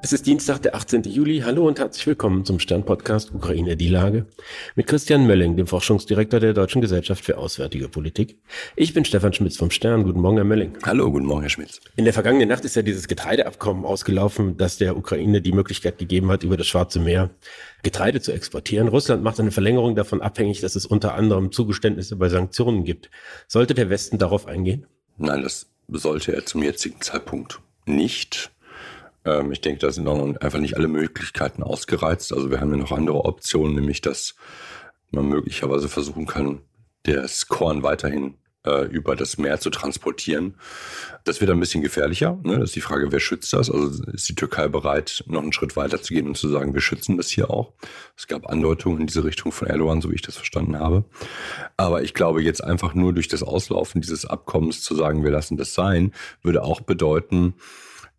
Es ist Dienstag, der 18. Juli. Hallo und herzlich willkommen zum Stern-Podcast Ukraine die Lage mit Christian Mölling, dem Forschungsdirektor der Deutschen Gesellschaft für Auswärtige Politik. Ich bin Stefan Schmitz vom Stern. Guten Morgen, Herr Mölling. Hallo, guten Morgen, Herr Schmitz. In der vergangenen Nacht ist ja dieses Getreideabkommen ausgelaufen, das der Ukraine die Möglichkeit gegeben hat, über das Schwarze Meer Getreide zu exportieren. Russland macht eine Verlängerung davon abhängig, dass es unter anderem Zugeständnisse bei Sanktionen gibt. Sollte der Westen darauf eingehen? Nein, das sollte er zum jetzigen Zeitpunkt nicht. Ähm, ich denke, da sind noch einfach nicht alle Möglichkeiten ausgereizt. Also wir haben ja noch andere Optionen, nämlich dass man möglicherweise versuchen kann, das Korn weiterhin äh, über das Meer zu transportieren. Das wird ein bisschen gefährlicher. Ne? Das ist die Frage, wer schützt das? Also ist die Türkei bereit, noch einen Schritt weiter zu gehen und zu sagen, wir schützen das hier auch? Es gab Andeutungen in diese Richtung von Erdogan, so wie ich das verstanden habe. Aber ich glaube, jetzt einfach nur durch das Auslaufen dieses Abkommens zu sagen, wir lassen das sein, würde auch bedeuten,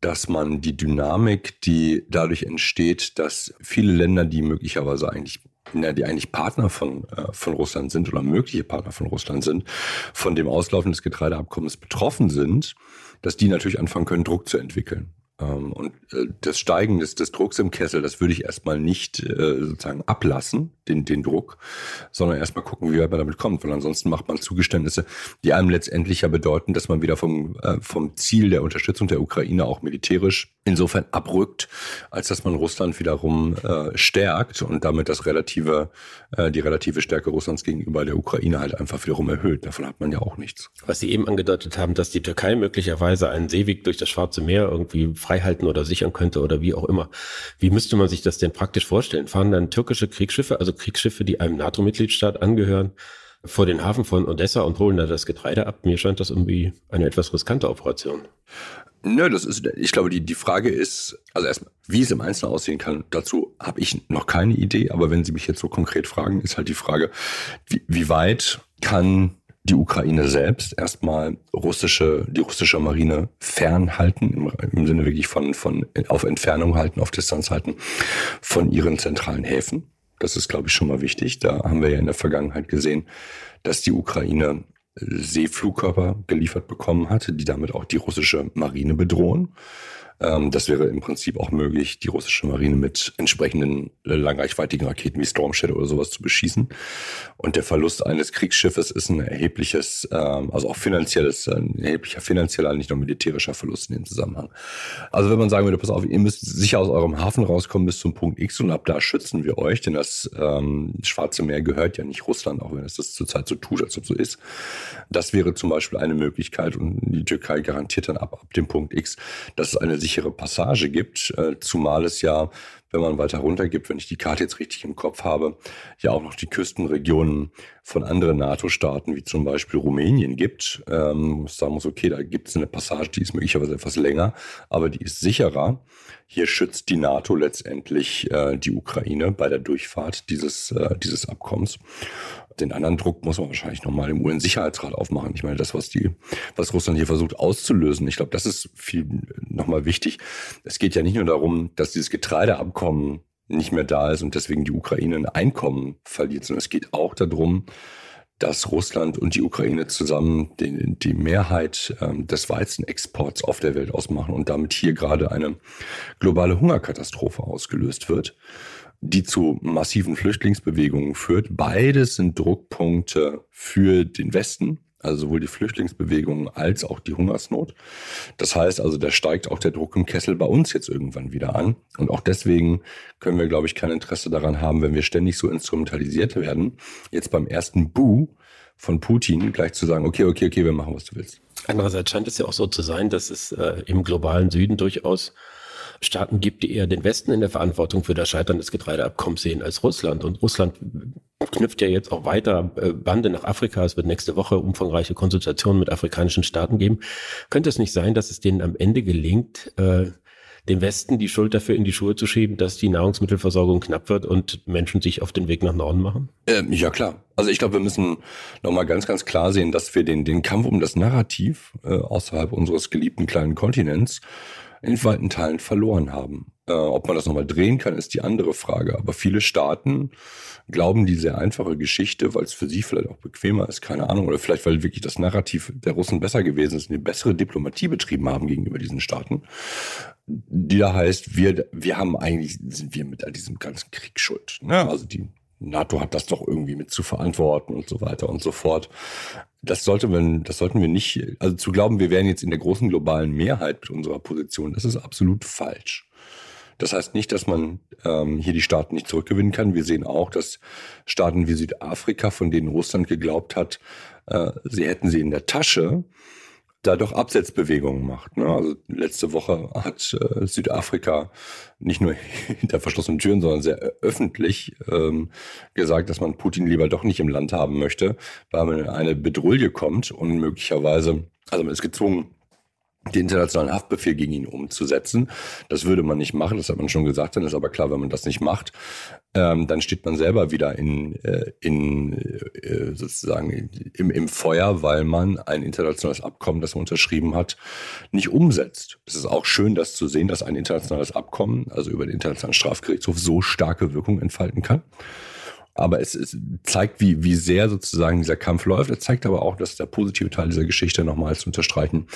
dass man die Dynamik, die dadurch entsteht, dass viele Länder, die möglicherweise eigentlich ja, die eigentlich Partner von, äh, von Russland sind oder mögliche Partner von Russland sind, von dem Auslaufen des Getreideabkommens betroffen sind, dass die natürlich anfangen können, Druck zu entwickeln. Ähm, und äh, das Steigen des, des Drucks im Kessel, das würde ich erstmal nicht äh, sozusagen ablassen, den, den Druck, sondern erstmal gucken, wie weit man damit kommt. Weil ansonsten macht man Zugeständnisse, die einem letztendlich ja bedeuten, dass man wieder vom, äh, vom Ziel der Unterstützung der Ukraine auch militärisch insofern abrückt, als dass man Russland wiederum äh, stärkt und damit das relative, äh, die relative Stärke Russlands gegenüber der Ukraine halt einfach wiederum erhöht. Davon hat man ja auch nichts. Was Sie eben angedeutet haben, dass die Türkei möglicherweise einen Seeweg durch das Schwarze Meer irgendwie freihalten oder sichern könnte oder wie auch immer. Wie müsste man sich das denn praktisch vorstellen? Fahren dann türkische Kriegsschiffe, also Kriegsschiffe, die einem NATO-Mitgliedstaat angehören, vor den Hafen von Odessa und holen da das Getreide ab? Mir scheint das irgendwie eine etwas riskante Operation. Nö, das ist, ich glaube, die, die Frage ist, also erstmal, wie es im Einzelnen aussehen kann, dazu habe ich noch keine Idee, aber wenn Sie mich jetzt so konkret fragen, ist halt die Frage, wie, wie weit kann die Ukraine selbst erstmal russische, die russische Marine fernhalten, im, im Sinne wirklich von, von auf Entfernung halten, auf Distanz halten von ihren zentralen Häfen. Das ist, glaube ich, schon mal wichtig. Da haben wir ja in der Vergangenheit gesehen, dass die Ukraine Seeflugkörper geliefert bekommen hat, die damit auch die russische Marine bedrohen. Ähm, das wäre im Prinzip auch möglich, die russische Marine mit entsprechenden äh, langreichweitigen Raketen wie Storm Shadow oder sowas zu beschießen. Und der Verlust eines Kriegsschiffes ist ein erhebliches, ähm, also auch finanzielles, ein erheblicher finanzieller, nicht nur militärischer Verlust in dem Zusammenhang. Also wenn man sagen würde, pass auf, ihr müsst sicher aus eurem Hafen rauskommen bis zum Punkt X und ab da schützen wir euch, denn das ähm, Schwarze Meer gehört ja nicht Russland, auch wenn es das zurzeit so tut, als ob so ist. Das wäre zum Beispiel eine Möglichkeit und die Türkei garantiert dann ab, ab dem Punkt X, dass es eine sichere Passage gibt, äh, zumal es ja, wenn man weiter runter gibt, wenn ich die Karte jetzt richtig im Kopf habe, ja auch noch die Küstenregionen von anderen NATO-Staaten, wie zum Beispiel Rumänien gibt. Ähm, sagen muss, okay, da gibt es eine Passage, die ist möglicherweise etwas länger, aber die ist sicherer. Hier schützt die NATO letztendlich äh, die Ukraine bei der Durchfahrt dieses, äh, dieses Abkommens den anderen Druck muss man wahrscheinlich nochmal im UN-Sicherheitsrat aufmachen. Ich meine, das, was die, was Russland hier versucht auszulösen, ich glaube, das ist viel nochmal wichtig. Es geht ja nicht nur darum, dass dieses Getreideabkommen nicht mehr da ist und deswegen die Ukraine ein Einkommen verliert, sondern es geht auch darum, dass Russland und die Ukraine zusammen die, die Mehrheit ähm, des Weizenexports auf der Welt ausmachen und damit hier gerade eine globale Hungerkatastrophe ausgelöst wird die zu massiven Flüchtlingsbewegungen führt. Beides sind Druckpunkte für den Westen, also sowohl die Flüchtlingsbewegungen als auch die Hungersnot. Das heißt also, da steigt auch der Druck im Kessel bei uns jetzt irgendwann wieder an. Und auch deswegen können wir, glaube ich, kein Interesse daran haben, wenn wir ständig so instrumentalisiert werden, jetzt beim ersten Bu von Putin gleich zu sagen, okay, okay, okay, wir machen, was du willst. Andererseits scheint es ja auch so zu sein, dass es äh, im globalen Süden durchaus Staaten gibt, die eher den Westen in der Verantwortung für das Scheitern des Getreideabkommens sehen als Russland. Und Russland knüpft ja jetzt auch weiter äh, Bande nach Afrika. Es wird nächste Woche umfangreiche Konsultationen mit afrikanischen Staaten geben. Könnte es nicht sein, dass es denen am Ende gelingt, äh, dem Westen die Schuld dafür in die Schuhe zu schieben, dass die Nahrungsmittelversorgung knapp wird und Menschen sich auf den Weg nach Norden machen? Ähm, ja, klar. Also ich glaube, wir müssen nochmal ganz, ganz klar sehen, dass wir den, den Kampf um das Narrativ äh, außerhalb unseres geliebten kleinen Kontinents in weiten Teilen verloren haben. Äh, ob man das nochmal drehen kann, ist die andere Frage. Aber viele Staaten glauben die sehr einfache Geschichte, weil es für sie vielleicht auch bequemer ist, keine Ahnung, oder vielleicht weil wirklich das Narrativ der Russen besser gewesen ist und die bessere Diplomatie betrieben haben gegenüber diesen Staaten, die da heißt, wir, wir haben eigentlich, sind wir mit all diesem ganzen Krieg schuld. Ne? Also die NATO hat das doch irgendwie mit zu verantworten und so weiter und so fort. Das sollte man, das sollten wir nicht, also zu glauben, wir wären jetzt in der großen globalen Mehrheit mit unserer Position, das ist absolut falsch. Das heißt nicht, dass man ähm, hier die Staaten nicht zurückgewinnen kann. Wir sehen auch, dass Staaten wie Südafrika, von denen Russland geglaubt hat, äh, sie hätten sie in der Tasche, da doch Absetzbewegungen macht. Ne? Also letzte Woche hat äh, Südafrika nicht nur hinter verschlossenen Türen, sondern sehr öffentlich ähm, gesagt, dass man Putin lieber doch nicht im Land haben möchte, weil man in eine Bedrulle kommt und möglicherweise, also man ist gezwungen, den internationalen Haftbefehl gegen ihn umzusetzen. Das würde man nicht machen, das hat man schon gesagt, dann ist aber klar, wenn man das nicht macht, ähm, dann steht man selber wieder in, äh, in äh, sozusagen im, im Feuer, weil man ein internationales Abkommen, das man unterschrieben hat, nicht umsetzt. Es ist auch schön, das zu sehen, dass ein internationales Abkommen, also über den Internationalen Strafgerichtshof, so starke Wirkung entfalten kann. Aber es, es zeigt, wie, wie sehr sozusagen dieser Kampf läuft. Es zeigt aber auch, dass der positive Teil dieser Geschichte nochmal zu unterstreichen.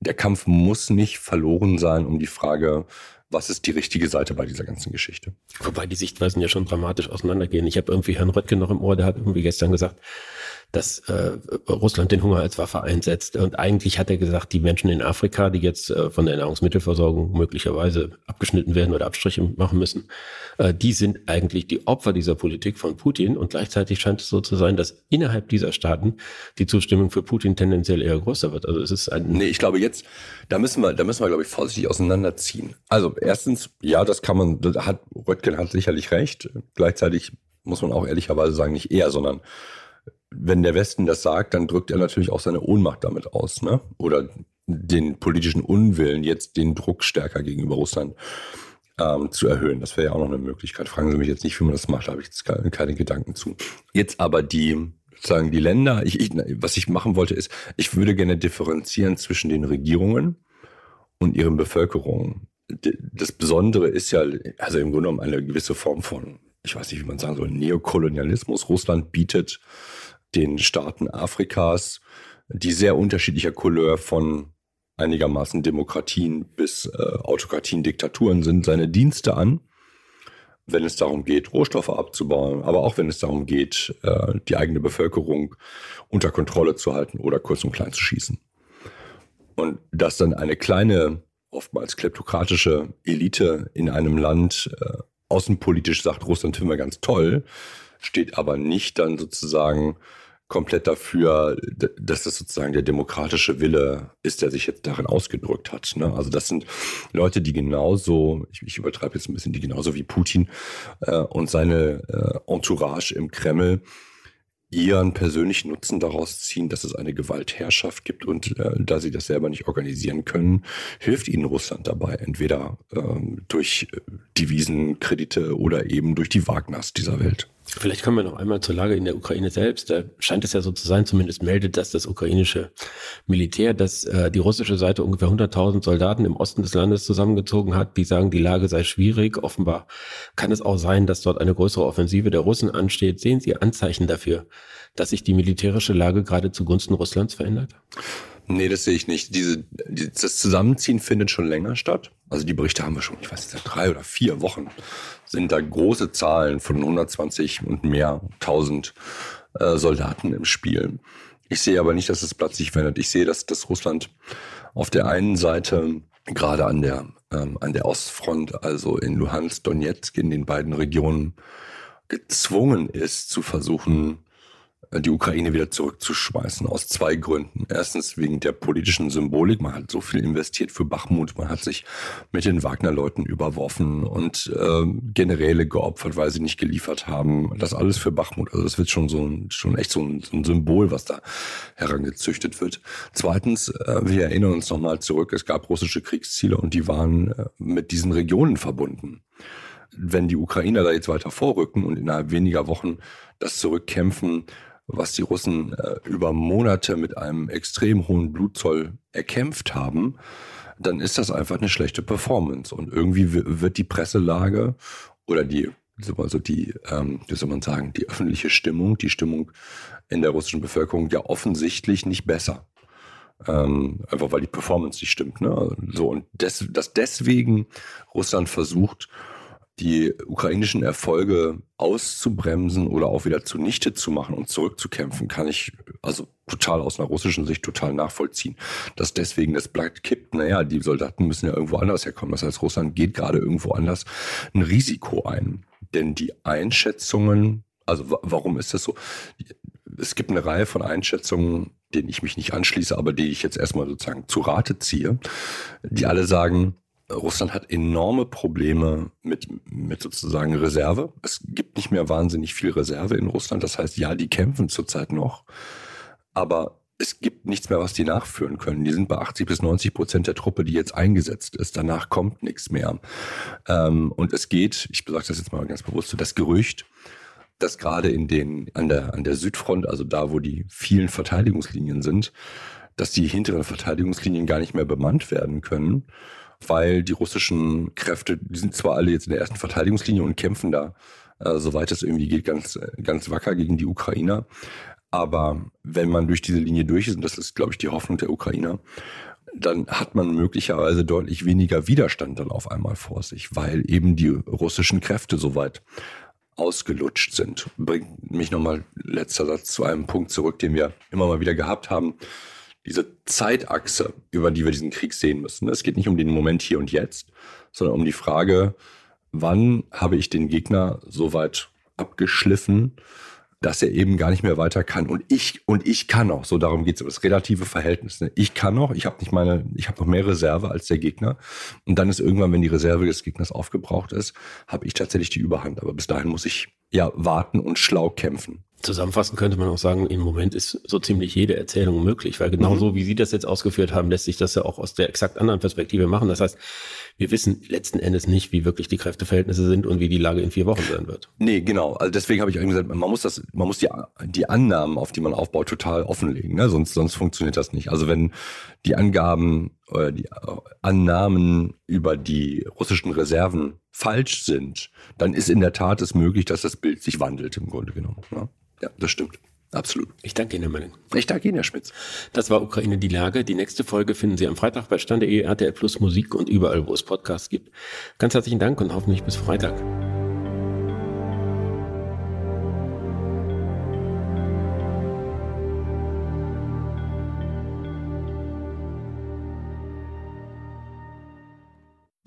Der Kampf muss nicht verloren sein um die Frage, was ist die richtige Seite bei dieser ganzen Geschichte. Wobei die Sichtweisen ja schon dramatisch auseinandergehen. Ich habe irgendwie Herrn Röttgen noch im Ohr, der hat irgendwie gestern gesagt, dass äh, Russland den Hunger als Waffe einsetzt. Und eigentlich hat er gesagt, die Menschen in Afrika, die jetzt äh, von der Nahrungsmittelversorgung möglicherweise abgeschnitten werden oder Abstriche machen müssen, äh, die sind eigentlich die Opfer dieser Politik von Putin. Und gleichzeitig scheint es so zu sein, dass innerhalb dieser Staaten die Zustimmung für Putin tendenziell eher größer wird. Also es ist ein Nee, ich glaube jetzt, da müssen wir, da müssen wir, glaube ich, vorsichtig auseinanderziehen. Also erstens, ja, das kann man, das hat, Röttgen hat sicherlich recht. Gleichzeitig muss man auch ehrlicherweise sagen, nicht eher, sondern wenn der Westen das sagt, dann drückt er natürlich auch seine Ohnmacht damit aus, ne? Oder den politischen Unwillen, jetzt den Druck stärker gegenüber Russland ähm, zu erhöhen. Das wäre ja auch noch eine Möglichkeit. Fragen Sie mich jetzt nicht, wie man das macht, da habe ich jetzt keine, Gedanken zu. Jetzt aber die sozusagen die Länder, ich, ich, was ich machen wollte, ist, ich würde gerne differenzieren zwischen den Regierungen und ihren Bevölkerungen. Das Besondere ist ja, also im Grunde genommen eine gewisse Form von, ich weiß nicht, wie man sagen soll, Neokolonialismus. Russland bietet den Staaten Afrikas, die sehr unterschiedlicher Couleur von einigermaßen Demokratien bis äh, Autokratien, Diktaturen sind, seine Dienste an, wenn es darum geht, Rohstoffe abzubauen, aber auch wenn es darum geht, äh, die eigene Bevölkerung unter Kontrolle zu halten oder kurz und klein zu schießen. Und dass dann eine kleine, oftmals kleptokratische Elite in einem Land äh, außenpolitisch sagt, Russland finden wir ganz toll, steht aber nicht dann sozusagen komplett dafür, dass das sozusagen der demokratische Wille ist, der sich jetzt darin ausgedrückt hat. Ne? Also das sind Leute, die genauso, ich, ich übertreibe jetzt ein bisschen, die genauso wie Putin äh, und seine äh, Entourage im Kreml ihren persönlichen Nutzen daraus ziehen, dass es eine Gewaltherrschaft gibt und äh, da sie das selber nicht organisieren können, hilft ihnen Russland dabei, entweder ähm, durch Devisenkredite oder eben durch die Wagners dieser Welt. Vielleicht kommen wir noch einmal zur Lage in der Ukraine selbst. Da scheint es ja so zu sein, zumindest meldet das das ukrainische Militär, dass äh, die russische Seite ungefähr 100.000 Soldaten im Osten des Landes zusammengezogen hat. Die sagen, die Lage sei schwierig. Offenbar kann es auch sein, dass dort eine größere Offensive der Russen ansteht. Sehen Sie Anzeichen dafür, dass sich die militärische Lage gerade zugunsten Russlands verändert? Nee, das sehe ich nicht. Diese, die, das Zusammenziehen findet schon länger statt. Also die Berichte haben wir schon, ich weiß nicht, seit drei oder vier Wochen sind da große Zahlen von 120 und mehr tausend äh, Soldaten im Spiel. Ich sehe aber nicht, dass es plötzlich verändert. Ich sehe, dass, dass Russland auf der einen Seite gerade an der, ähm, an der Ostfront, also in Luhansk, Donetsk, in den beiden Regionen, gezwungen ist zu versuchen, die Ukraine wieder zurückzuschmeißen, aus zwei Gründen. Erstens wegen der politischen Symbolik. Man hat so viel investiert für Bachmut, man hat sich mit den Wagner-Leuten überworfen und äh, Generäle geopfert, weil sie nicht geliefert haben. Das alles für Bachmut. Also das wird schon so ein, schon echt so ein, so ein Symbol, was da herangezüchtet wird. Zweitens, äh, wir erinnern uns nochmal zurück, es gab russische Kriegsziele und die waren äh, mit diesen Regionen verbunden wenn die Ukrainer da jetzt weiter vorrücken und innerhalb weniger Wochen das zurückkämpfen, was die Russen äh, über Monate mit einem extrem hohen Blutzoll erkämpft haben, dann ist das einfach eine schlechte Performance. Und irgendwie wird die Presselage oder die, also die, ähm, wie soll man sagen, die öffentliche Stimmung, die Stimmung in der russischen Bevölkerung ja offensichtlich nicht besser. Ähm, einfach weil die Performance nicht stimmt. Ne? So, und des, dass deswegen Russland versucht, die ukrainischen Erfolge auszubremsen oder auch wieder zunichte zu machen und zurückzukämpfen, kann ich also total aus einer russischen Sicht total nachvollziehen. Dass deswegen das Blatt kippt, naja, die Soldaten müssen ja irgendwo anders herkommen. Das heißt, Russland geht gerade irgendwo anders ein Risiko ein. Denn die Einschätzungen, also warum ist das so? Es gibt eine Reihe von Einschätzungen, denen ich mich nicht anschließe, aber die ich jetzt erstmal sozusagen zu Rate ziehe, die alle sagen, Russland hat enorme Probleme mit, mit sozusagen Reserve. Es gibt nicht mehr wahnsinnig viel Reserve in Russland. Das heißt, ja, die kämpfen zurzeit noch, aber es gibt nichts mehr, was die nachführen können. Die sind bei 80 bis 90 Prozent der Truppe, die jetzt eingesetzt ist. Danach kommt nichts mehr. Ähm, und es geht, ich sage das jetzt mal ganz bewusst, so das Gerücht, dass gerade in den, an der, an der Südfront, also da, wo die vielen Verteidigungslinien sind, dass die hinteren Verteidigungslinien gar nicht mehr bemannt werden können weil die russischen Kräfte, die sind zwar alle jetzt in der ersten Verteidigungslinie und kämpfen da, äh, soweit es irgendwie geht, ganz, ganz wacker gegen die Ukrainer. Aber wenn man durch diese Linie durch ist, und das ist, glaube ich, die Hoffnung der Ukrainer, dann hat man möglicherweise deutlich weniger Widerstand dann auf einmal vor sich, weil eben die russischen Kräfte so weit ausgelutscht sind. Bringt mich nochmal letzter Satz zu einem Punkt zurück, den wir immer mal wieder gehabt haben diese Zeitachse, über die wir diesen Krieg sehen müssen. Es geht nicht um den Moment hier und jetzt, sondern um die Frage, wann habe ich den Gegner so weit abgeschliffen, dass er eben gar nicht mehr weiter kann. Und ich, und ich kann noch, so darum geht es, um das relative Verhältnis. Ne? Ich kann noch, ich habe nicht meine, ich habe noch mehr Reserve als der Gegner. Und dann ist irgendwann, wenn die Reserve des Gegners aufgebraucht ist, habe ich tatsächlich die Überhand. Aber bis dahin muss ich ja warten und schlau kämpfen. Zusammenfassend könnte man auch sagen, im Moment ist so ziemlich jede Erzählung möglich, weil genau mhm. so, wie Sie das jetzt ausgeführt haben, lässt sich das ja auch aus der exakt anderen Perspektive machen. Das heißt, wir wissen letzten Endes nicht, wie wirklich die Kräfteverhältnisse sind und wie die Lage in vier Wochen sein wird. Nee, genau. Also deswegen habe ich auch gesagt, man muss das, man muss die, die Annahmen, auf die man aufbaut, total offenlegen. Ne? Sonst, sonst funktioniert das nicht. Also wenn die Angaben oder die Annahmen über die russischen Reserven falsch sind, dann ist in der Tat es möglich, dass das Bild sich wandelt im Grunde genommen. Ne? Ja, das stimmt. Absolut. Ich danke Ihnen, Herr Mönning. Ich danke Ihnen, Herr Schmitz. Das war Ukraine die Lage. Die nächste Folge finden Sie am Freitag bei Stande.de, RTL Plus Musik und überall, wo es Podcasts gibt. Ganz herzlichen Dank und hoffentlich bis Freitag.